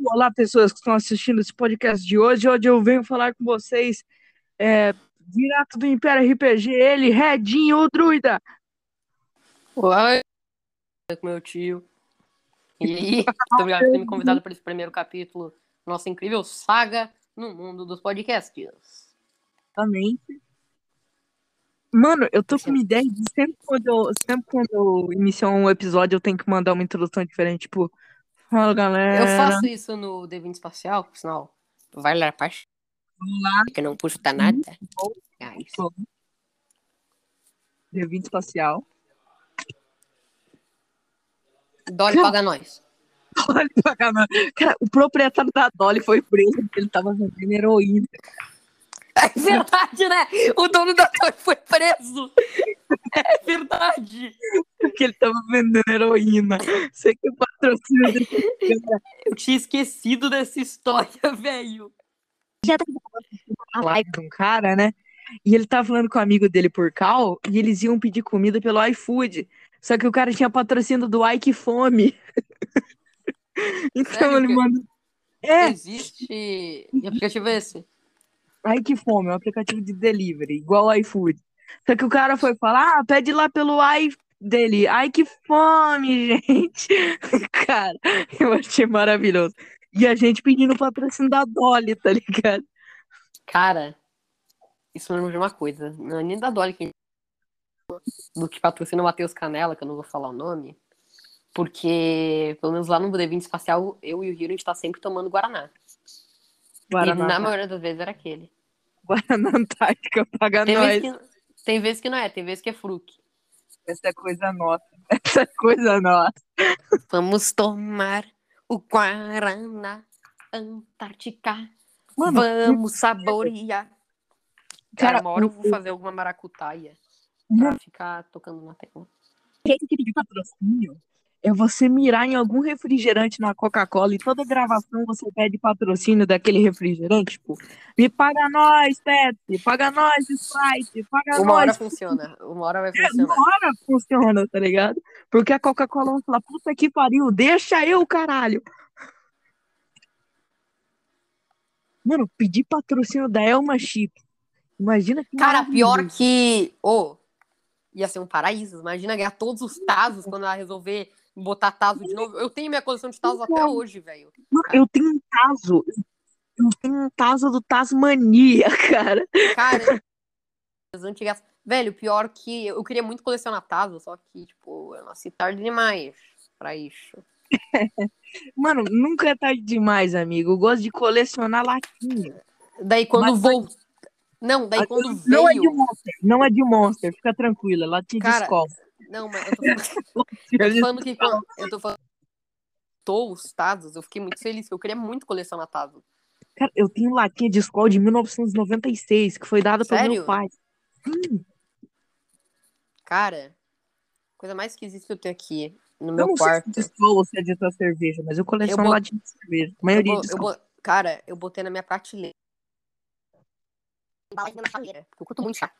Olá, pessoas que estão assistindo esse podcast de hoje. Hoje eu venho falar com vocês é, direto do Império RPG, ele, Redinho, o druida. Oi, com meu tio. E muito obrigado por ter me convidado para esse primeiro capítulo nossa incrível saga no mundo dos podcasts. Exatamente. Mano, eu tô com uma ideia de sempre quando eu, sempre quando eu inicio um episódio, eu tenho que mandar uma introdução diferente, tipo, fala galera. Eu faço isso no D20 Espacial, por sinal, vai lá, parte. Olá. Que não custa nada. É isso. D20 espacial. Dolly paga nós. Dolly paga nós. Cara, o proprietário da Dolly foi preso porque ele tava vendendo heroína. É verdade, né? O dono da Dolly foi preso. É verdade. Porque ele tava vendendo heroína. Você que patrocina desse cara. Eu tinha esquecido dessa história, velho. Já tá a live de um cara, né? E ele tava falando com o amigo dele por cal e eles iam pedir comida pelo iFood. Só que o cara tinha patrocínio do Ike Fome. então Sério ele que- mandou. É, Existe. Que aplicativo é esse? Ike Fome, é um aplicativo de delivery, igual o iFood. Só que o cara foi falar, ah, pede lá pelo i dele. Ai, que fome, gente. Cara, eu achei maravilhoso. E a gente pedindo patrocínio da Dolly, tá ligado? Cara, isso lembra de uma coisa. Não é nem da Dolly que do que patrocina o Matheus Canela, que eu não vou falar o nome. Porque, pelo menos lá no D20 Espacial, eu e o Hiro, a gente tá sempre tomando Guaraná. E Guaraná, na maioria das vezes era aquele. Guaraná Antártica, paga Tem nós. que, tem vezes que não é, tem vezes que é fruque. Essa é coisa nossa. Essa é coisa nossa. Vamos tomar o Guaraná Antártica. Mano, Vamos saborear. Cara, Cara, uma hora eu vou fazer alguma maracutaia pra ficar tocando na tecla. que pedir patrocínio é você mirar em algum refrigerante na Coca-Cola e toda gravação você pede patrocínio daquele refrigerante, tipo, me paga nós, Pepsi, paga nós, Sprite, paga Uma hora nós. funciona, uma hora vai É, funcionar. Uma hora funciona, tá ligado? Porque a Coca-Cola vai falar, puta que pariu, deixa eu, caralho. Mano, pedir patrocínio da Elma Chip. Imagina que Cara, pior que. Ô, ia ser um paraíso. Imagina ganhar todos os Tazos quando ela resolver botar Tazo de novo. Eu tenho minha coleção de Tazos até hoje, velho. Eu tenho um Tazo. Eu tenho um Tazo do Tasmania, cara. Cara, as antigas. Velho, pior que. Eu queria muito colecionar Tazo, só que, tipo, eu nasci tarde demais pra isso. Mano, nunca é tarde demais, amigo. Eu gosto de colecionar latinha. Daí quando Mas- vou. Não, daí quando Não é de veio. Monster, não é de Monster, fica tranquila, latinha de Cara, escola. Não, mas eu tô falando. Eu tô falando que quando eu tô falando tô os Tazos, eu fiquei muito feliz, porque eu queria muito colecionar Tazo. Cara, eu tenho latinha de escola de 1996, que foi dada pelo meu pai. Sim, Cara, coisa mais esquisita que eu tenho aqui no eu meu não quarto. sei se é escola ou se é de tua cerveja, mas eu coleciono Eu bot- latinha de cerveja. A Eu maioria bo- de eu bo- Cara, eu botei na minha prateleira. Embalagem na chaleira, porque eu curto muito chá.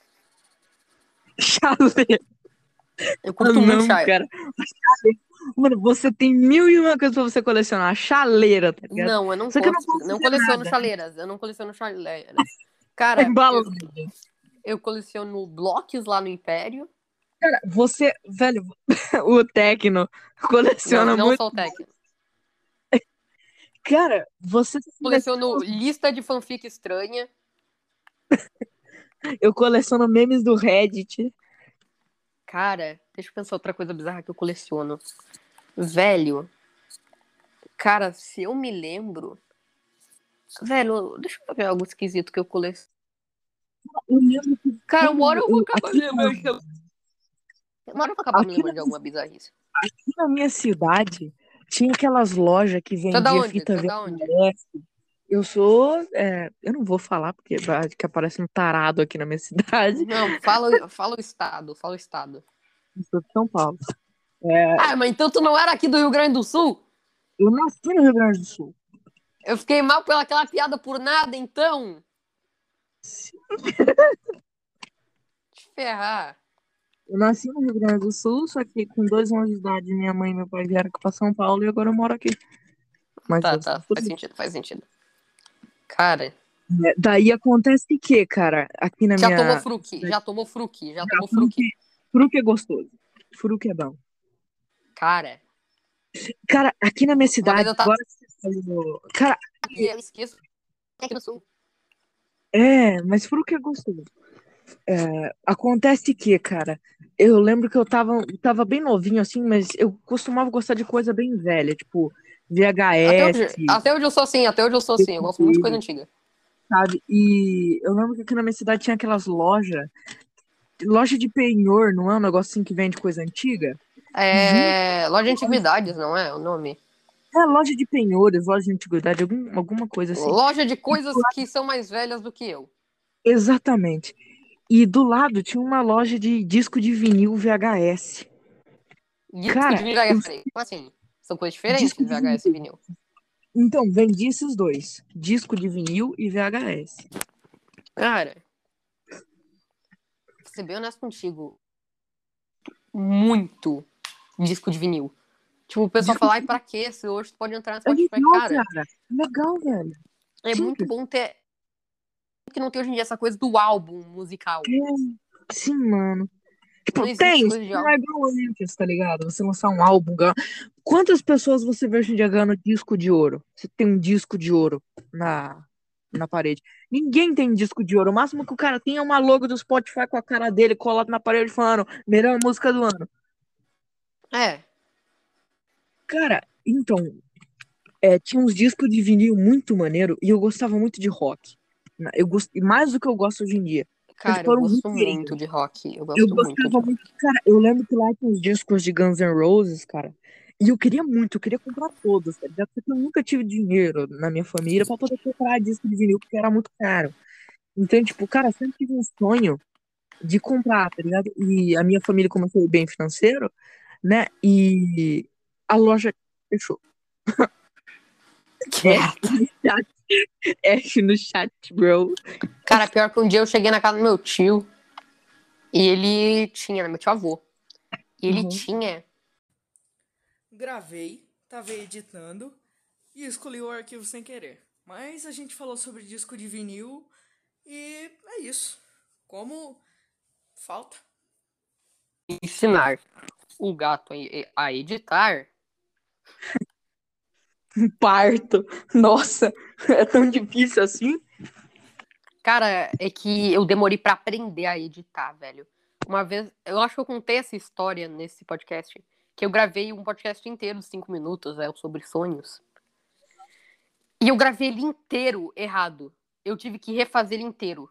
Chaleira. Eu curto não, muito chá. cara. Mano, você tem mil e uma coisas pra você colecionar. Chaleira, tá ligado? Não, eu não, que eu não não coleciono nada. chaleiras. Eu não coleciono chaleiras. Cara, eu, Embalagem. eu coleciono blocos lá no Império. Cara, você, velho, o Tecno coleciona Não, não muito. sou o técnico. Cara, você Coleciono lista de fanfic estranha. Eu coleciono memes do Reddit. Cara, deixa eu pensar outra coisa bizarra que eu coleciono. Velho. Cara, se eu me lembro. Velho, deixa eu ver algo esquisito que eu coleciono. Cara, uma hora eu vou acabar me lembrando Uma hora eu vou acabar me lembrando de alguma bizarrice. aqui na minha cidade tinha aquelas lojas que vendiam onde? fita onde? VHS. Eu sou. é, eu não vou falar porque que aparece um tarado aqui na minha cidade. Não, fala, fala o estado, fala o estado. Eu sou de São Paulo. É, Ah, mas então tu não era aqui do Rio Grande do Sul? eu nasci no Rio Grande do Sul. Eu fiquei mal pelaquela piada por nada, então. Te ferrar. Eu nasci no Rio Grande do Sul, só que com dois anos de idade, minha mãe e meu pai vieram pra São Paulo e agora eu moro aqui. mais Tá, tá, faz sentido, faz sentido. Cara, É, Daí acontece o que, cara? Aqui na já minha. tomou fruque, já tomou fruque, já tomou fruque. Fruque é gostoso. Fruque é bom. Cara, Cara, aqui na minha cidade, eu tava- agora. Cara, eu esqueço. É aqui no sul. é, mas fruque é gostoso. É, acontece que, cara, eu lembro que eu tava, tava bem novinho assim, mas eu costumava gostar de coisa bem velha, tipo Até VHS, hoje, até hoje eu sou assim, até hoje eu sou assim. Eu gosto muito de coisa antiga. sabe? E eu lembro que aqui na minha cidade tinha aquelas lojas, loja de penhor, não é um negócio assim que vende coisa antiga? É. Loja de antiguidades, não é o nome? É, loja de penhores, loja de antiguidade, algum, alguma coisa assim. Loja de coisas que são mais velhas do que eu. Exatamente. E do lado tinha uma loja de disco de vinil VHS. Disco Cara, de VHS. Como assim? São coisas diferentes, VHS e vinil. Então, vendi esses dois: disco de vinil e VHS. Cara, ser bem honesto contigo. Muito disco de vinil. Tipo, o pessoal fala, ai, pra quê? Se hoje tu pode entrar no É Spotify, legal, cara. cara. Legal, velho. É Sim. muito bom ter. Que não tem hoje em dia essa coisa do álbum musical. Sim, mano. Tipo, Não tem, não é igual antes, tá ligado? Você lançar um álbum. Quantas pessoas você vê hoje em dia ganhando disco de ouro? Você tem um disco de ouro na, na parede. Ninguém tem disco de ouro. O máximo que o cara tem é uma logo do Spotify com a cara dele colado na parede falando melhor música do ano. É. Cara, então, é, tinha uns discos de vinil muito maneiro e eu gostava muito de rock. Eu gost... Mais do que eu gosto hoje em dia. Cara, eu gosto inteirinhos. muito de rock. Eu gosto Eu muito gostava rock. muito, cara. Eu lembro que lá tinha uns discos de Guns N' Roses, cara. E eu queria muito, eu queria comprar todos, tá ligado? Só que eu nunca tive dinheiro na minha família pra poder comprar disco de vinil, porque era muito caro. Então, tipo, cara, eu sempre tive um sonho de comprar, tá ligado? E a minha família começou bem financeiro, né? E a loja fechou. F no chat, bro. Cara, pior que um dia eu cheguei na casa do meu tio e ele tinha, né, meu tio avô. E ele Uhum. tinha. Gravei, tava editando e escolhi o arquivo sem querer. Mas a gente falou sobre disco de vinil e é isso. Como falta. ensinar o gato a- editar, Um parto. Nossa, é tão difícil assim? cara, é que eu demorei pra aprender a editar, velho. Uma vez, eu acho que eu contei essa história nesse podcast, que eu gravei um podcast inteiro de cinco minutos, é, sobre sonhos. E eu gravei ele inteiro errado. Eu tive que refazer ele inteiro.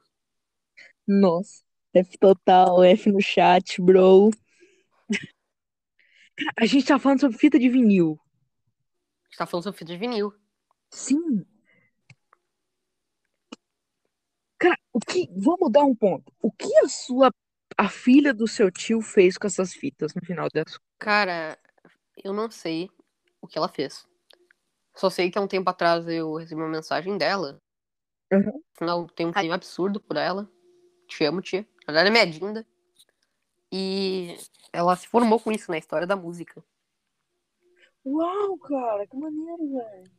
Nossa, F total, F no chat, bro. A gente tá falando sobre fita de vinil. A gente tá falando sobre fita de vinil. Sim. Cara, o que. Vamos mudar um ponto. O que a sua. A filha do seu tio fez com essas fitas no final das Cara, eu não sei o que ela fez. Só sei que há um tempo atrás eu recebi uma mensagem dela. Uhum. Afinal, tem um carinho absurdo por ela. Te amo, tia. Ela é minha dinda. E ela se formou com isso na história da música. Uau, cara, que maneiro, velho.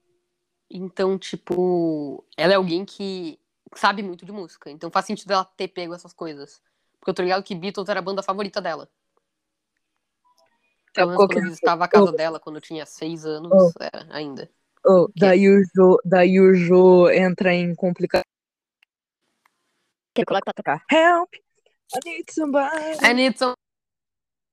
Então, tipo, ela é alguém que sabe muito de música. Então faz sentido ela ter pego essas coisas. Porque eu tô ligado que Beatles era a banda favorita dela. Pelo menos qual quando é? visitava a casa Oh. dela, quando eu tinha seis anos, Oh. era ainda. Oh, daí, o Jô, daí o Jô entra em complicação. Que coloca pra tocar. Help! I need somebody. I need some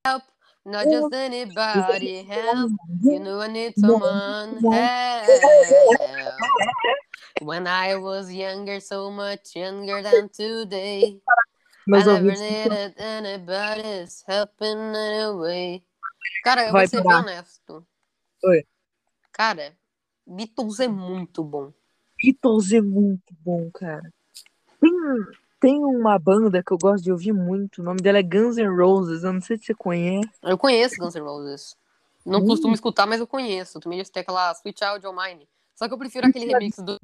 help, not just anybody help. You know I need someone help. When I was younger, so much younger than today, I never needed anybody's help in any way. Cara, eu Vai vou ser parar. honesto. Oi. Cara, Beatles é muito bom. Beatles é muito bom, cara. Tem, tem uma banda que eu gosto de ouvir muito. O nome dela é Guns N' Roses. Eu não sei se você conhece. Eu conheço Guns N' Roses. Não Hum. costumo escutar, mas eu conheço. Que tem aquela Sweet Child O' Mine. Só que eu prefiro aquele remix do.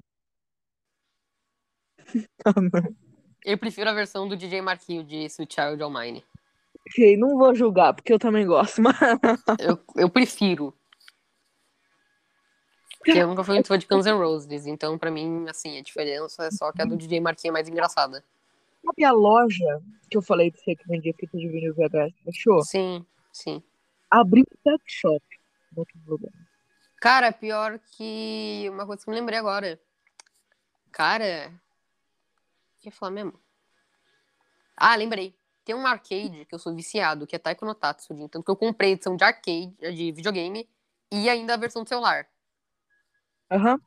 Eu prefiro a versão do DJ Marquinho de Sweet Child O' Mine. Ok, não vou julgar, porque eu também gosto. Mas Eu, eu prefiro. Porque eu nunca fui muito fã de Guns N' Roses, então pra mim, assim, a diferença é só que a do DJ Marquinhos é mais engraçada. Sabe a loja que eu falei pra você que vendia fita de vinil VHS fechou? Sim, sim. Abriu um sex shop no outro lugar. Cara, pior que uma coisa que eu me lembrei agora. Cara, o que eu ia falar mesmo? Ah, lembrei. Tem um arcade que eu sou viciado, que é Taiko no Tatsujin. Tanto que eu comprei a edição de arcade, de videogame, e ainda a versão do celular. Aham.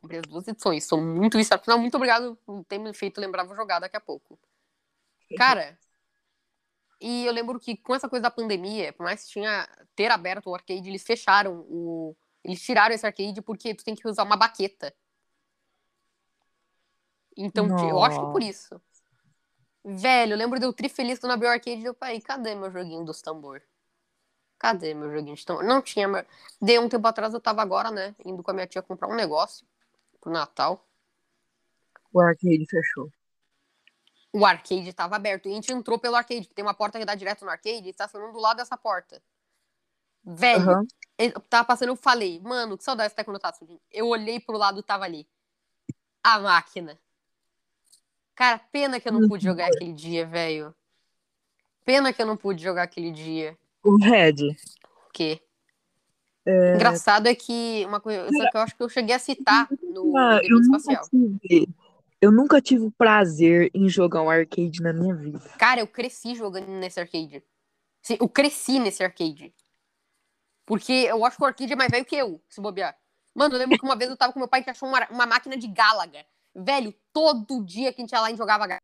Comprei as duas edições. Sou muito viciado. Afinal, muito obrigado por ter me feito lembrar, vou jogar daqui a pouco. Cara, e eu lembro que com essa coisa da pandemia, por mais que tinha ter aberto o arcade, eles fecharam o. Eles tiraram esse arcade porque tu tem que usar uma baqueta. Então, eu acho que por isso. Velho, eu lembro de eu tri feliz quando abriu o arcade e eu falei, cadê meu joguinho dos tambor? Cadê meu joguinho de tambor? Não tinha. Meu... Dei um tempo atrás, eu tava agora, né? Indo com a minha tia comprar um negócio pro Natal. O arcade fechou. O arcade tava aberto. E a gente entrou pelo arcade, que tem uma porta que dá direto no arcade, e estacionando do lado dessa porta. Velho, eu tava passando, eu falei, mano, que saudade tá quando tá subindo. Eu olhei pro lado, tava ali. A máquina. Cara, pena que eu não pude jogar aquele dia, velho. Pena que eu não pude jogar aquele dia. O Red. O quê? Engraçado é que uma coisa que eu acho que eu cheguei a citar no Ah, eu, Debate nunca Espacial. tive, eu nunca tive o prazer em jogar um arcade na minha vida. Cara, eu cresci jogando nesse arcade. Eu cresci nesse arcade. Porque eu acho que o arcade é mais velho que eu, se bobear. Mano, eu lembro que uma vez eu tava com meu pai que achou uma, uma máquina de Galaga. Velho, todo dia que a gente ia lá, a gente jogava Galaga.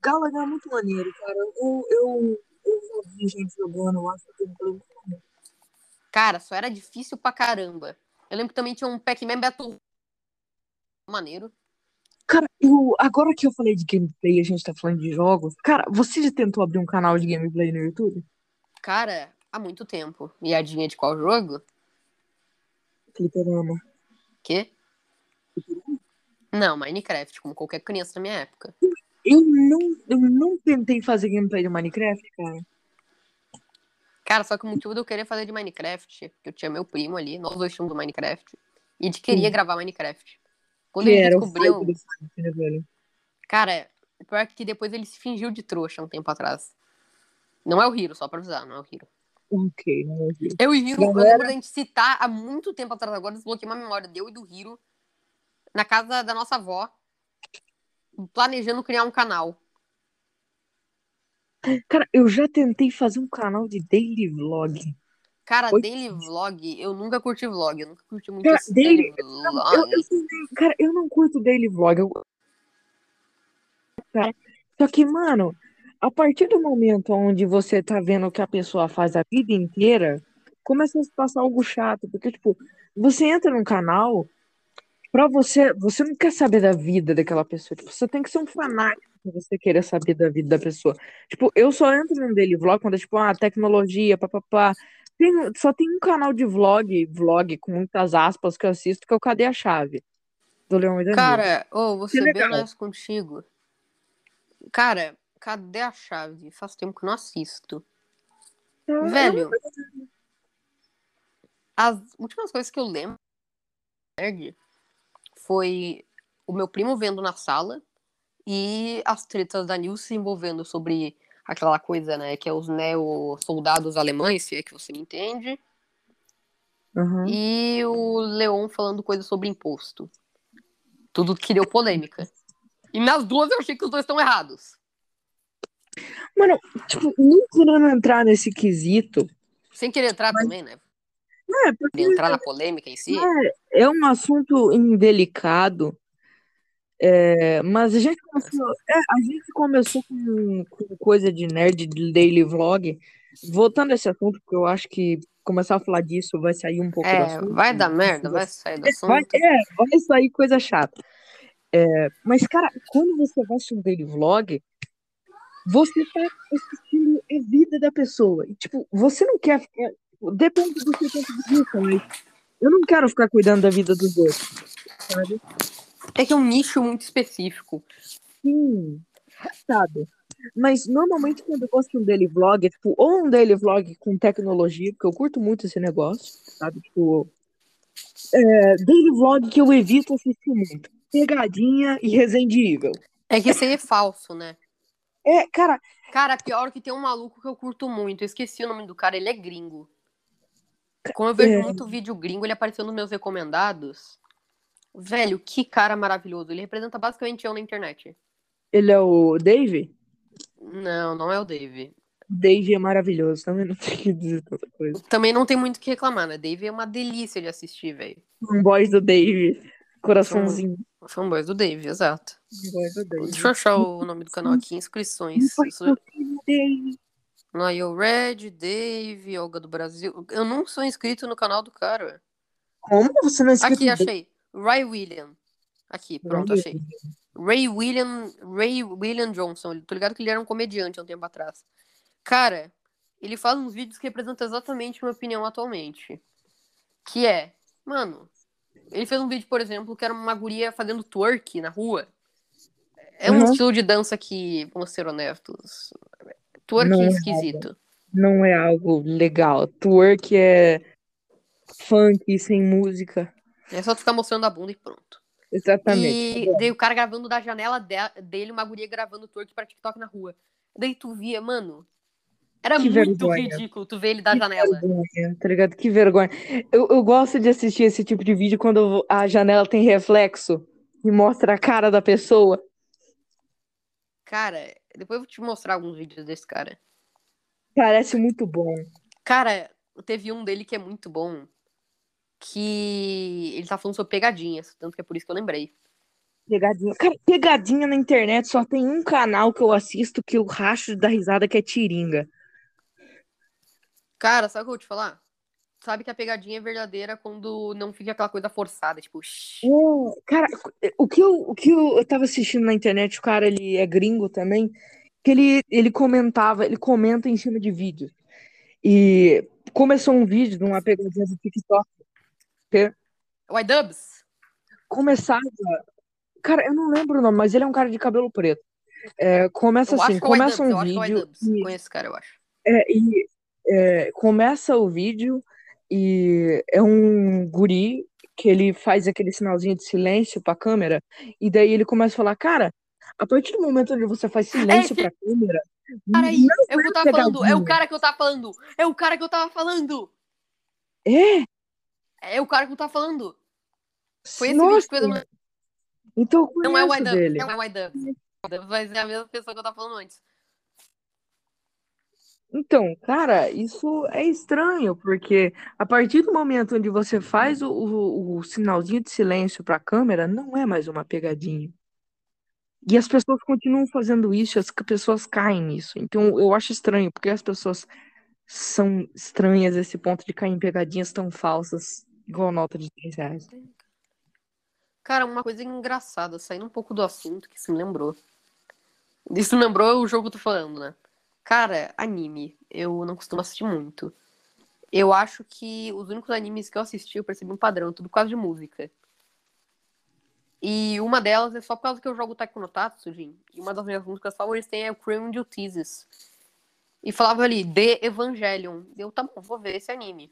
Galaga é muito maneiro, cara. Eu, eu, eu já vi gente jogando, eu acho que eu Cara, só era difícil pra caramba. Eu lembro que também tinha um Pac-Man Battle. Maneiro. Cara, eu, agora que eu falei de gameplay, a gente tá falando de jogos. Cara, você já tentou abrir um canal de gameplay no YouTube? Cara, há muito tempo. E adivinha de qual jogo? Fliperama. Quê? Não, Minecraft, como qualquer criança da minha época. Eu não, eu não tentei fazer gameplay de Minecraft, cara. Cara, só que o motivo de eu querer fazer de Minecraft, é porque eu tinha meu primo ali, nós dois tínhamos do Minecraft, e a gente queria gravar Minecraft. Quando Que ele era o descobriu, Fortnite, né, cara, o pior é que depois ele se fingiu de trouxa um tempo atrás. Não é o Hiro, só pra avisar, não é o Hiro. Ok, não ouvi. Eu e o Hiro, eu Galera- lembro da gente citar há muito tempo atrás, agora desbloqueei uma memória deu e do Hiro, na casa da nossa avó, planejando criar um canal. Cara, eu já tentei fazer um canal de daily vlog. Cara, Oi? daily vlog, eu nunca curti vlog, eu nunca curti muito Cara, daily- Eu, vlog. eu também- cara, eu não curto daily vlog. eu- Cara, só que, mano, a partir do momento onde você tá vendo o que a pessoa faz a vida inteira, começa a se passar algo chato. Porque, tipo, você entra num canal, pra você, você não quer saber da vida daquela pessoa. Tipo, você tem que ser um fanático pra você querer saber da vida da pessoa. Tipo, eu só entro num daily vlog quando é, tipo, ah, tecnologia, papapá. Tem, só tem um canal de vlog, vlog com muitas aspas que eu assisto, que é o Cadê a Chave? Do Leão e. Cara, ô, vou Que ser bem honesto contigo. Cara, cadê a chave? Faz tempo que não assisto. Então, Velho, as últimas coisas que eu lembro foi o meu primo vendo na sala e as tretas da Nil se envolvendo sobre aquela coisa, né, que é os neo-soldados alemães, se é que você me entende, Aham. e o Leon falando coisas sobre imposto. Tudo que deu polêmica. E nas duas eu achei que os dois estão errados. Mano, tipo, não querendo entrar nesse quesito, Sem querer entrar também, né? É, porque entrar na polêmica em si. é um assunto indelicado, é, mas a gente começou, é, a gente começou com, com coisa de nerd, de daily vlog, voltando a esse assunto, porque eu acho que começar a falar disso vai sair um pouco É, assunto. vai dar merda, vai sair do assunto. Vai, é, vai sair coisa chata. É, mas, cara, quando você vai um daily vlog, você tá assistindo a vida da pessoa. E, tipo, você não quer ficar. Depende do seu ponto de vista, mas eu não quero ficar cuidando da vida dos outros, sabe? É que é um nicho muito específico. Sim, sabe? Mas normalmente quando eu gosto de um daily vlog, é tipo, ou um daily vlog com tecnologia, porque eu curto muito esse negócio, sabe? Tipo, É, daily vlog que eu evito assistir muito. Pegadinha e Resident Evil. É que esse aí é falso, né? É, cara, Cara, pior que tem um maluco que eu curto muito. Eu esqueci o nome do cara, ele é gringo. Como eu vejo É. muito vídeo gringo, ele apareceu nos meus recomendados. Velho, que cara maravilhoso. Ele representa basicamente eu na internet. ele é o Dave? Não, não é o Dave. Dave é maravilhoso, também não tem que dizer tanta coisa. Também não tem muito o que reclamar, né? Dave é uma delícia de assistir, velho. Fanboys do Dave. Coraçãozinho. Fanboys do Dave, exato. Fanboys do Dave. Deixa eu achar o nome do canal aqui, inscrições. Fanboys do Dave. Noel Red, Dave, Olga do Brasil. Eu não sou inscrito no canal do cara. Como você não é inscrito Aqui, no achei. Ray William. Aqui, pronto, Ray achei. Ray William, Ray William Johnson. Tô ligado que ele era um comediante há um tempo atrás. Cara, ele faz uns vídeos que representam exatamente a minha opinião atualmente. Que é, mano, ele fez um vídeo, por exemplo, que era uma guria fazendo twerk na rua. É um Uhum. estilo de dança que, vamos ser honestos, twerk Não é esquisito. Não é algo legal. Twerk é funk sem música. É só tu ficar mostrando a bunda e pronto. Exatamente. E daí o cara gravando da janela de- dele, uma guria gravando twerk pra TikTok na rua. Daí tu via, mano. Era Que muito vergonha. ridículo tu ver ele da Que janela. vergonha, tá ligado? Que vergonha. Eu, eu gosto de assistir esse tipo de vídeo quando a janela tem reflexo e mostra a cara da pessoa. Cara, depois eu vou te mostrar alguns vídeos desse cara. Parece muito bom. Cara, teve um dele que é muito bom. Que ele tá falando sobre pegadinhas. Tanto que é por isso que eu lembrei. Pegadinha. Cara, pegadinha na internet só tem um canal que eu assisto que eu racho da risada que é Tiringa. Cara, sabe o que eu vou te falar? Sabe que a pegadinha é verdadeira quando não fica aquela coisa forçada, tipo. É, cara, o que eu, o que eu, eu tava assistindo na internet, o cara, ele é gringo também, que ele, ele comentava, ele comenta em cima de vídeos. E começou um vídeo de uma pegadinha do TikTok. O iDubbbz? Começava. Cara, eu não lembro o nome, mas ele é um cara de cabelo preto. É, começa Eu assim, que é começa um eu acho que é o vídeo. e- Conheço esse cara, eu acho. É, e é, começa o vídeo e é um guri que ele faz aquele sinalzinho de silêncio pra câmera, e daí ele começa a falar, cara, a partir do momento onde você faz silêncio esse pra câmera, Cara aí, não é o que eu tava falando, é o cara que eu tava falando, é o cara que eu tava falando, é, é o cara que eu tava falando. Foi esse nossa, vídeo que minha- então eu Não é o dele. não é o iDubbbz. Mas é a mesma pessoa que eu tava falando antes. Então, cara, isso é estranho, porque a partir do momento onde você faz o, o, o sinalzinho de silêncio pra câmera, não é mais uma pegadinha. E as pessoas continuam fazendo isso, as pessoas caem nisso. Então eu acho estranho, porque as pessoas são estranhas a esse ponto de cair em pegadinhas tão falsas, igual nota de 3 reais. Cara, uma coisa engraçada, saindo um pouco do assunto que isso me lembrou. Isso me lembrou o jogo que eu tô falando, né? Cara, anime, eu não costumo assistir muito. Eu acho que os únicos animes que eu assisti, eu percebi um padrão, tudo por causa de música. E uma delas é só por causa que eu jogo Taiko no Tatsu, Jin. E uma das minhas músicas favoritas tem é o Cream de Thesis. E falava ali, The Evangelion. Eu, tá bom, vou ver esse anime.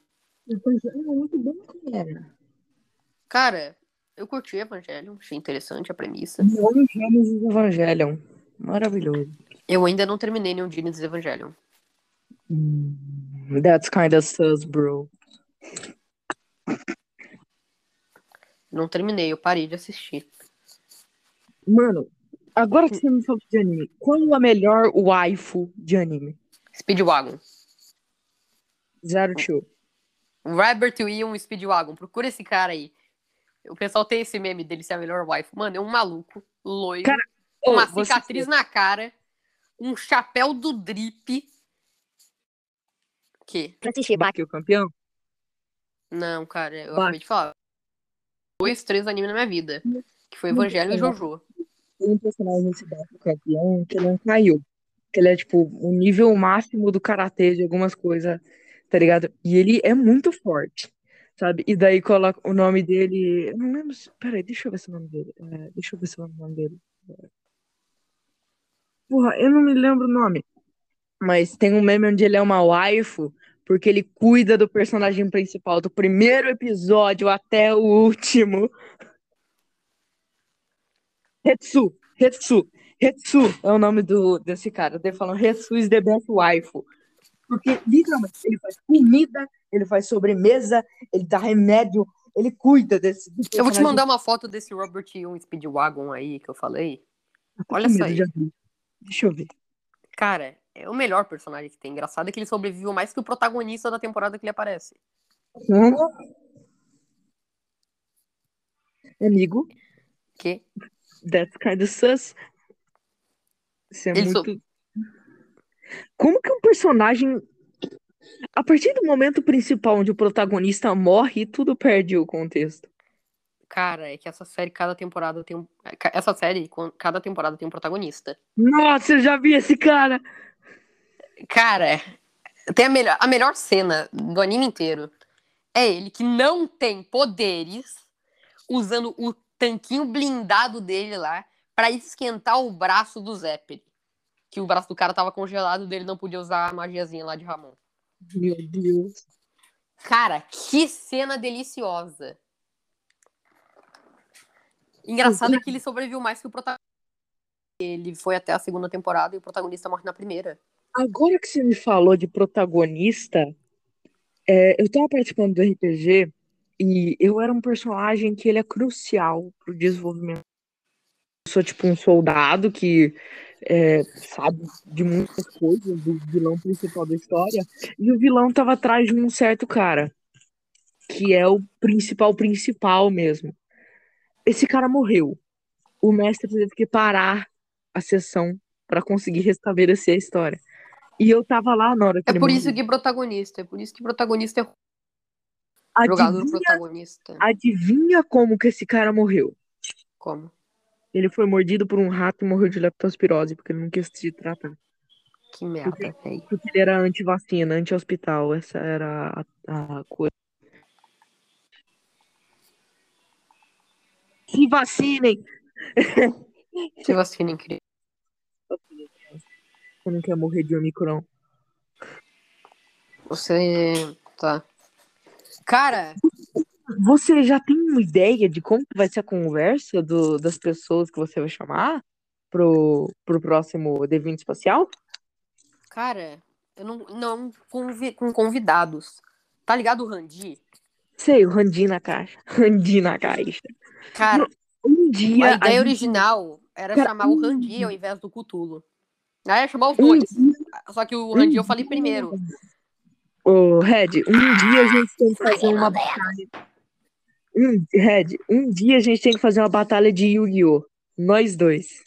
É muito bom, cara. Cara, eu curti Evangelion, achei interessante a premissa. Neon Genesis Evangelion. Maravilhoso. Eu ainda não terminei nenhum Genesis Evangelion. Hum, That's kinda sus, bro. Não terminei, eu parei de assistir. Mano, agora que você me falou de anime, qual a melhor waifu de anime? Speedwagon. Zero Two. Robert William Speedwagon. Procura esse cara aí. O pessoal tem esse meme dele ser a melhor wife. Mano, é um maluco, loiro, Cara, uma Ô, você- cicatriz na cara, um chapéu do drip. Que? Pra assistir Baki, o campeão? Não, cara, eu Vai. acabei de falar. Dois, três animes na minha vida. Que foi Evangelho e Jojo. Tem um personagem nesse Baki, o campeão, que ele não caiu. Que ele é, tipo, o nível máximo do karatê de algumas coisas, tá ligado? E ele é muito forte, sabe? E daí coloca o nome dele. Eu não lembro se. Peraí, deixa eu ver se é o nome dele. É, deixa eu ver se é o nome dele. Porra, eu não me lembro o nome. Mas tem um meme onde ele é uma waifu, porque ele cuida do personagem principal do primeiro episódio até o último. Hetsu, Hetsu, Hetsu é o nome do, desse cara. Ele falando Hetsu is the best wife. Porque, literalmente, ele faz comida, ele faz sobremesa, ele dá remédio, ele cuida desse. do Eu vou te mandar uma foto desse Robert Young Speedwagon aí que eu falei. Olha só Deixa eu ver. Cara, é o melhor personagem que tem. Engraçado é que ele sobreviveu mais que o protagonista da temporada que ele aparece. Hum? Amigo, Que? that's kind of sus. Isso é Ele so- muito. Como que um personagem. A partir do momento principal onde o protagonista morre, tudo perde o contexto. Cara, é que essa série, cada temporada tem um. Essa série, cada temporada tem um protagonista. Nossa, eu já vi esse cara! Cara, tem a melhor, a melhor cena do anime inteiro. É ele que não tem poderes, usando o tanquinho blindado dele lá pra esquentar o braço do Zephyr. Que o braço do cara tava congelado dele não podia usar a magiazinha lá de Ramon. Meu Deus. Cara, que cena deliciosa. Engraçado é que ele sobreviveu mais que o protagonista. Ele foi até a segunda temporada e o protagonista morre na primeira. Agora que você me falou de protagonista, é, eu tava participando do RPG e eu era um personagem que ele é crucial pro desenvolvimento. Eu sou tipo um soldado que é, sabe de muitas coisas do vilão principal da história, e o vilão tava atrás de um certo cara, que é o principal principal mesmo. Esse cara morreu. O mestre teve que parar a sessão pra conseguir restabelecer a história. E eu tava lá na hora que É por morreu. isso que protagonista, é por isso que protagonista é Adivinha, protagonista. adivinha como que esse cara morreu? Como? Ele foi mordido por um rato e morreu de leptospirose, porque ele não quis se tratar. Que merda, velho. Porque ele era anti-vacina, anti-hospital. Essa era a, a coisa. Se vacinem! Se vacina incrível. Você não quer morrer de Omicron. Você. Tá. Cara, Você já tem uma ideia de como vai ser a conversa do- das pessoas que você vai chamar pro, pro próximo D20 espacial? cara, eu não. Não, convi- com convidados. Tá ligado o Randi? Sei, o Randi na caixa. Randi na caixa. Cara, Um dia. a ideia gente- original era Cara, chamar o um Randi ao invés do Cutulo. Aí ia chamar os um dois. Só que o Randi eu falei primeiro. Ô, Red, um dia a gente tem que fazer uma batalha. Um, Red, um dia a gente tem que fazer uma batalha de Yu-Gi-Oh! Nós dois.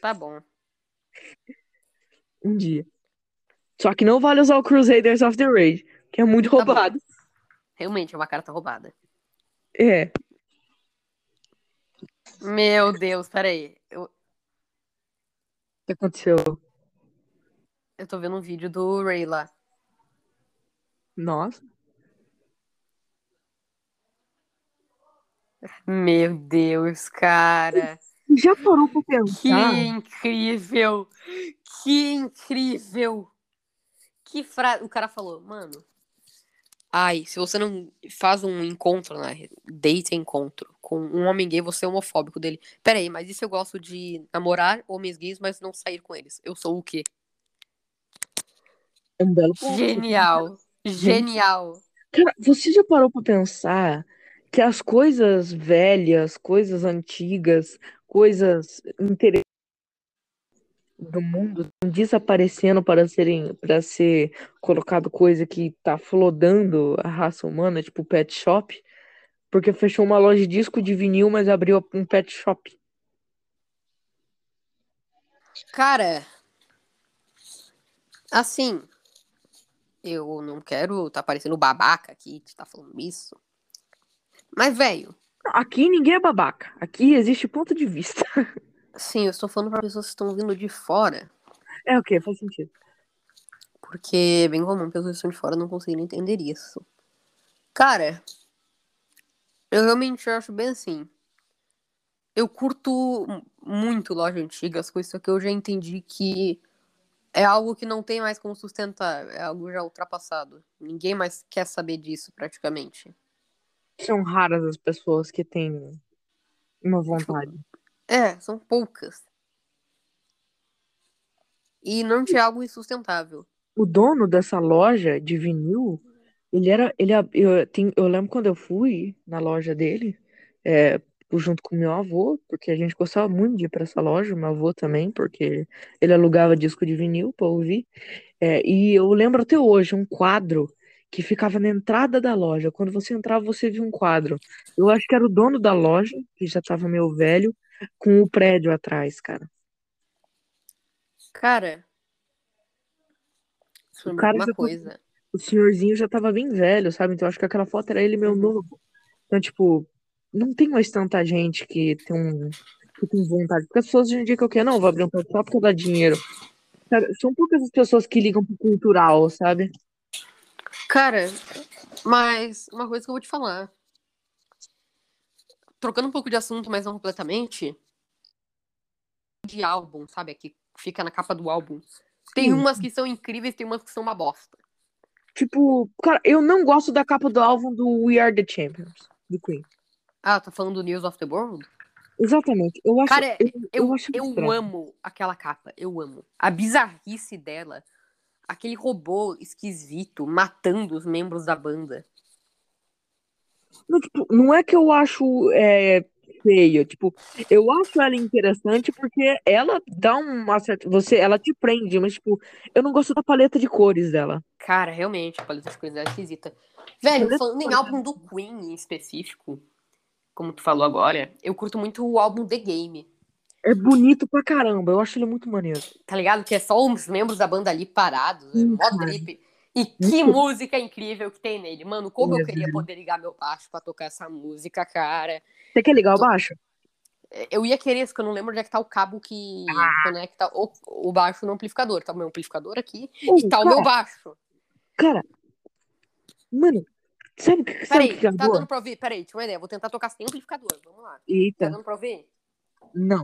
Tá bom. Um dia. Só que não vale usar o Crusaders of the Rage, que é muito Tá bom. Realmente é uma carta roubada. É. Meu Deus, peraí. Eu, O que aconteceu? eu tô vendo um vídeo do Ray lá. Nossa. Meu Deus, cara. Já parou pra Que pensar? incrível! Que incrível! Que frase. O cara falou, mano. Ai, se você não faz um encontro, né? Date encontro com um homem gay, você é homofóbico dele. Pera aí, mas e se eu gosto de namorar homens gays, mas não sair com eles? Eu sou o quê? É um belo ponto. Genial! Genial! Cara, você já parou pra pensar que as coisas velhas, coisas antigas, coisas interessantes do mundo desaparecendo para serem para ser colocado coisa que tá flodando a raça humana, tipo pet shop, porque fechou uma loja de disco de vinil, mas abriu um pet shop. Cara, assim, eu não quero tá parecendo babaca aqui de tá falando isso. Mas, velho, Aqui ninguém é babaca. Aqui existe ponto de vista. sim, eu estou falando para pessoas que estão vindo de fora. É o que? Faz sentido. Porque é bem comum pessoas que estão de fora não conseguirem entender isso. Cara, eu realmente acho bem assim. Eu curto muito loja antiga, as coisas, só que eu já entendi que É algo que não tem mais como sustentar, é algo já ultrapassado. Ninguém mais quer saber disso, praticamente. São raras as pessoas que têm uma vontade. É, são poucas. E não é algo insustentável. O dono dessa loja de vinil, ele era. Ele, eu, tem, eu lembro quando eu fui na loja dele, é, junto com meu avô, porque a gente gostava muito de ir para essa loja, meu avô também, porque ele alugava disco de vinil para ouvir. É, e eu lembro até hoje um quadro que ficava na entrada da loja. Quando você entrava, você via um quadro. Eu acho que era o dono da loja, que já estava meio velho, com o prédio atrás, cara. Cara, o cara uma já coisa. Tava, o senhorzinho já tava bem velho, sabe? Então acho que aquela foto era ele meio Uhum. novo. Então, tipo, não tem mais tanta gente que tem um que tem vontade. Porque as pessoas hoje em dia que eu quero, não, vou abrir um pet shop porque dá dinheiro. Cara, são poucas as pessoas que ligam pro cultural, sabe? Cara, mas uma coisa que eu vou te falar. Trocando um pouco de assunto, mas não completamente. De álbum, sabe? Que fica na capa do álbum. Tem umas que são incríveis, tem umas que são uma bosta. Tipo, cara, eu não gosto da capa do álbum do We Are the Champions, do Queen. Ah, tá falando do News of the World? Exatamente. Eu acho, Cara, eu, eu, eu eu, acho estranho. amo aquela capa. Eu amo. A bizarrice dela. Aquele robô esquisito matando os membros da banda. Não, tipo, não é que eu acho é, feia, tipo, eu acho ela interessante porque ela dá uma certa. Você, ela te prende, mas, tipo, eu não gosto da paleta de cores dela. Cara, realmente, a paleta de cores é esquisita. Velho, falando em álbum do Queen em específico, como tu falou agora, eu curto muito o álbum The Game. É bonito pra caramba, eu acho ele muito maneiro. Tá ligado? Que é só os membros da banda ali parados, é mó drip. E que música incrível que tem nele. Mano, como eu É, queria velho. poder ligar meu baixo pra tocar essa música, cara. Você quer ligar o baixo? Eu ia querer, só que eu não lembro onde é que tá o cabo que Ah. conecta o, o baixo no amplificador. Tá o meu amplificador aqui e tá o cara, meu baixo. cara, mano, sabe o que, sabe o Peraí, que é tá boa? dando pra ouvir? Peraí, tinha uma ideia. Vou tentar tocar sem amplificador. Vamos lá. Tá Eita, dando pra ouvir? não,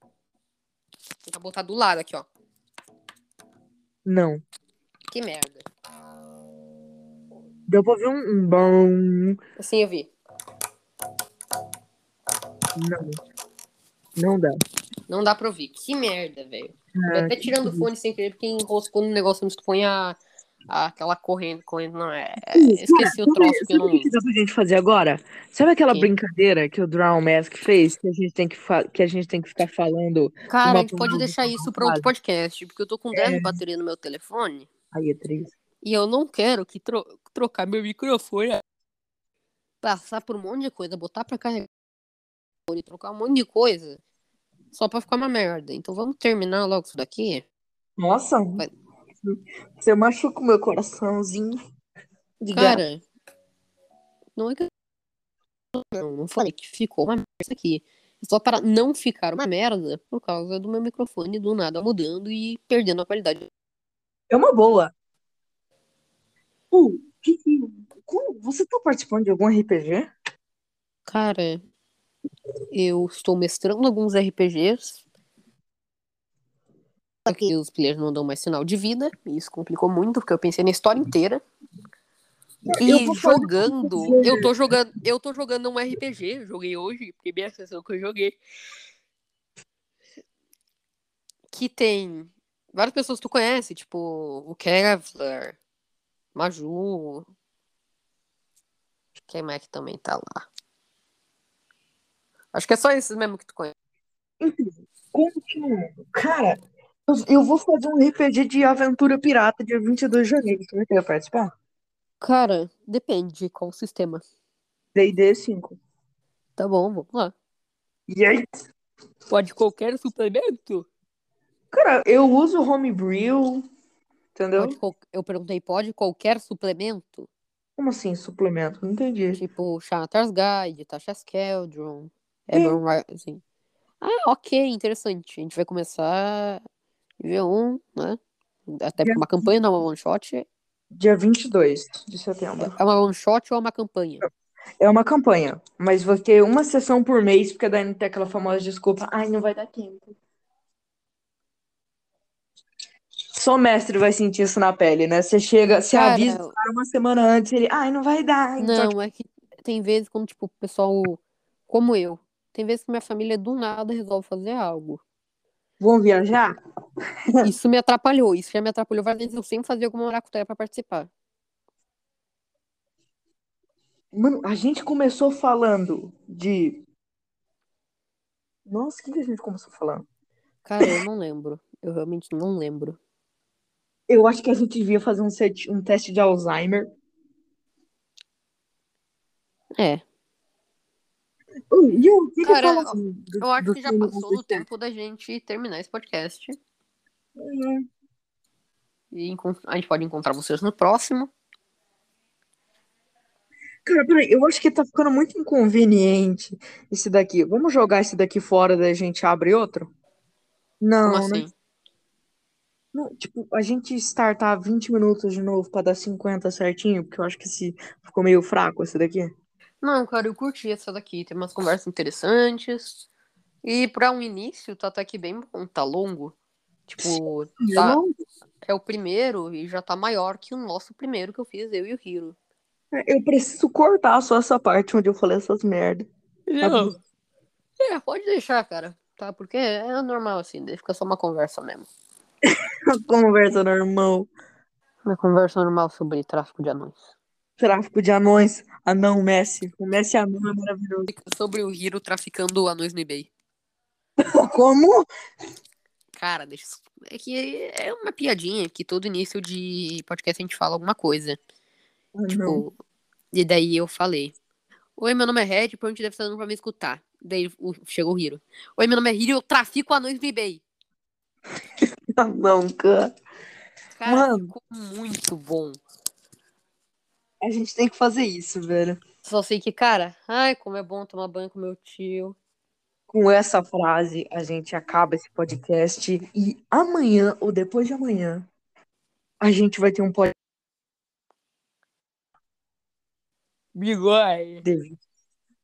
Vou tentar botar do lado aqui, ó. não. Que merda. Deu pra ouvir um, bom. Assim eu vi. Não, não dá. Não dá pra ouvir. Que merda, velho. Ah, Até tirando o fone sem querer, porque enroscou no negócio onde tu põe a, a- aquela corrente. corrente não é. é- Esqueci cara, o sabe, troço que eu sabe não. o que dá pra gente fazer agora? Sabe aquela Que? brincadeira que o Drown Mask fez? Que a gente tem que, fa- que, a gente tem que ficar falando Cara, a gente pode deixar isso pra outro podcast, porque eu tô com 10 É. bateria no meu telefone Aí é triste. e eu não quero que tro- trocar meu microfone, passar por um monte de coisa, botar pra carregar, e trocar um monte de coisa, só pra ficar uma merda. Então vamos terminar logo isso daqui? Nossa, Vai. você machuca o meu coraçãozinho de gato. Cara, não é que. Não, não falei que ficou uma merda isso aqui. É Só para não ficar uma merda por causa do meu microfone do nada mudando e perdendo a qualidade. É uma boa. Uh, que, você tá participando de algum RPG? Cara, eu estou mestrando alguns RPGs. Só que os players não dão mais sinal de vida. E isso complicou muito, porque eu pensei na história inteira. Eu E um jogando, eu tô jogando, eu tô jogando um RPG, joguei hoje, primeira sessão que eu joguei. Que tem várias pessoas que tu conhece, tipo o Kevlar, Maju. Quem mais que também tá lá? Acho que é só esses mesmo que tu conhece. Continuando. Cara, eu, eu vou fazer um RPG de aventura pirata dia 22 de janeiro. Você vai querer participar? Cara, depende de qual sistema. D&D 5. Tá bom, vamos lá. E aí? Pode qualquer suplemento? Cara, eu uso homebrew, entendeu? Pode Eu perguntei, pode qualquer suplemento? Como assim, suplemento? Não entendi. Tipo, Shanatar's Guide, Tasha Skeldron, É. Evan Rising. Ah, ok, interessante. A gente vai começar nível 1, né? Até porque uma campanha não uma one shot. Dia 22 de setembro. É uma one shot ou uma campanha? É uma campanha, mas vai ter uma sessão por mês, porque daí não tem aquela famosa desculpa. Ai, não vai dar tempo. Só mestre vai sentir isso na pele, né? Você chega, você Cara, avisa o cara uma semana antes, ele, ai, não vai dar. Então, Não, é que tem vezes quando, tipo, o pessoal, como eu, tem vezes que minha família do nada resolve fazer algo. vão viajar? Isso me atrapalhou, isso já me atrapalhou várias vezes. Eu sempre fazia alguma maracutaia pra participar. Mano, a gente começou falando de. Nossa, o que que a gente começou falando? Cara, eu não lembro. Eu realmente não lembro. Eu acho que a gente devia fazer um, set- um teste de Alzheimer. É. E o que Cara, fala assim, do- Eu acho que já passou do tempo da gente terminar esse podcast. Uhum. E a gente pode encontrar vocês no próximo. Cara, peraí, eu acho que tá ficando muito inconveniente esse daqui. Vamos jogar esse daqui fora, daí a gente abre outro? Não, Como assim? Não, tipo, a gente startar 20 minutos de novo pra dar 50 certinho, porque eu acho que esse ficou meio fraco esse daqui. Não, cara, eu curti essa daqui. Tem umas conversas interessantes. E pra um início, tá até que bem bom. Tá longo. Tipo, tá, Eu, é o primeiro e já tá maior que o nosso primeiro que eu fiz, eu e o Hiro. eu preciso cortar só essa parte onde eu falei essas merda. Não. É, pode deixar, cara. Tá? Porque é normal assim, daí fica só uma conversa mesmo. Conversa normal. Uma conversa normal sobre tráfico de anões. Tráfico de anões. Anão Messi. O Messi anão é maravilhoso. Sobre o Hiro traficando anões no eBay. Como? Cara, deixa. eu- É que é uma piadinha que todo início de podcast a gente fala alguma coisa. Anão. Tipo, e daí eu falei: Oi, meu nome é Red, por onde deve estar dando pra me escutar? Daí chegou o Hiro. Oi, meu nome é Hiro, eu trafico anões no eBay. Anão, cara. Cara, Mano. ficou muito bom. A gente tem que fazer isso, velho. Só sei que, cara, ai, como é bom tomar banho com meu tio. Com essa frase, a gente acaba esse podcast e amanhã ou depois de amanhã a gente vai ter um podcast. Bigode.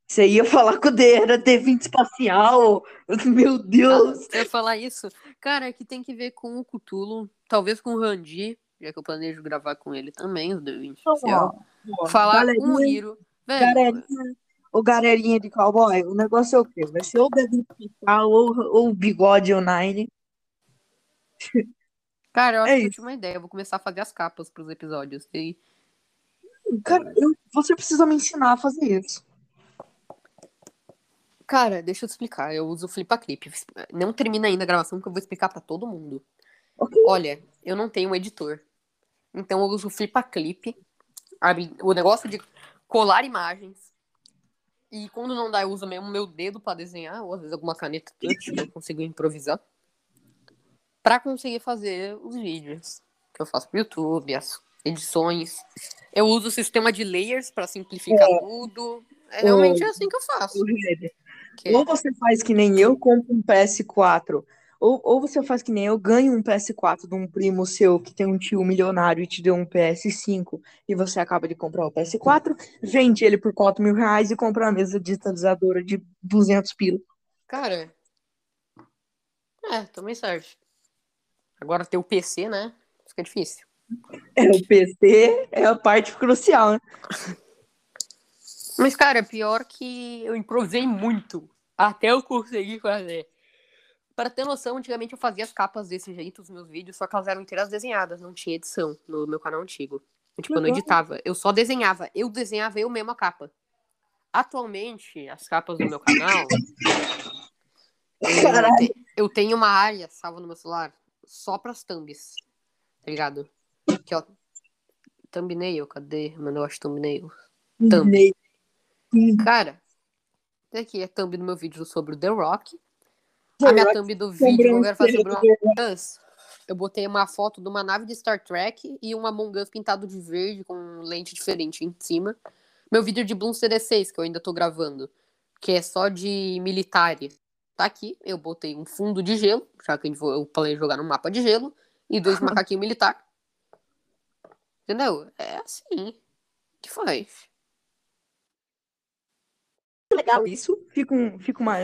D20. Você ia falar com o D, era D20 espacial. Meu Ah, Deus. eu ia falar isso. Cara, é que tem que ver com o Cutulo, talvez com o Randy, já que eu planejo gravar com ele também, o D20 Então, especial. ó, ó, Falar com o Hiro. Velho, galerinha, ô galerinha de cowboy, o negócio é o quê? Vai ser ou D20 espacial ou, ou bigode ou nine. cara, eu acho É que eu tive uma ideia. Eu vou começar a fazer as capas pros episódios. E Cara, eu- você precisa me ensinar a fazer isso. Cara, deixa eu te explicar. Eu uso o Flipaclip. Não termina ainda a gravação, porque eu vou explicar pra todo mundo. Ok. Olha, eu não tenho um editor. Então eu uso o Flipaclip. O negócio de colar imagens. E quando não dá, eu uso mesmo meu dedo pra desenhar, ou às vezes alguma caneta touch, que eu consigo improvisar. Pra conseguir fazer os vídeos que eu faço pro YouTube, as edições. Eu uso o sistema de layers pra simplificar tudo. É, realmente é assim que eu faço. Ou você faz que nem eu, compra um PS4. Ou, ou você faz que nem eu, ganha um PS4 de um primo seu que tem um tio milionário e te deu um PS5 e você acaba de comprar o PS4, vende ele por 4 mil reais e compra uma mesa digitalizadora de 200 pila. Cara. É, também serve. Agora ter o PC, né? Fica difícil. É, o PC é a parte crucial, né? Mas, cara, pior que eu improvisei muito. Até eu conseguir fazer. Para ter noção, antigamente eu fazia as capas desse jeito, os meus vídeos, só que elas eram inteiras desenhadas, não tinha edição no meu canal antigo. Eu, tipo, eu não editava, eu só desenhava. Eu desenhava eu mesmo a capa. Atualmente, as capas do meu canal. eu, te- eu tenho uma área salva no meu celular só pras thumbs. Tá ligado? Aqui, ó. Thumbnail, cadê? Mano, eu acho thumbnail. Thumb. Cara, esse aqui é a thumb do meu vídeo sobre o The Rock. A minha thumb do vídeo que eu quero fazer sobre o Among Us. Eu botei uma foto de uma nave de Star Trek e um Among Us pintado de verde com lente diferente em cima. Meu vídeo de Bloom CD6, que eu ainda tô gravando, que é só de militares. Tá aqui, eu botei um fundo de gelo, já que eu planejo jogar no mapa de gelo, e dois macaquinhos militar. Entendeu? É assim que faz. Legal isso. Fica, um, fica uma,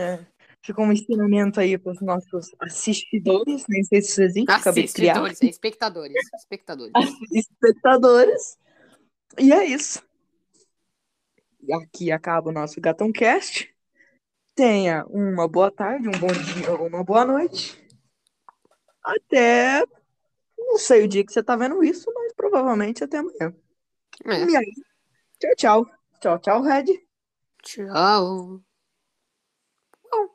Ficou um ensinamento aí para os nossos assistidores, nem sei se isso existe, acabei de criar. Assistidores, é, espectadores. Espectadores. espectadores. E é isso. E aqui acaba o nosso Gatão Cast. Tenha uma boa tarde, um bom dia ou uma boa noite. Até. Não sei o dia que você tá vendo isso, mas provavelmente até amanhã. É. E aí, tchau, tchau. Tchau, tchau, Red. Tchau.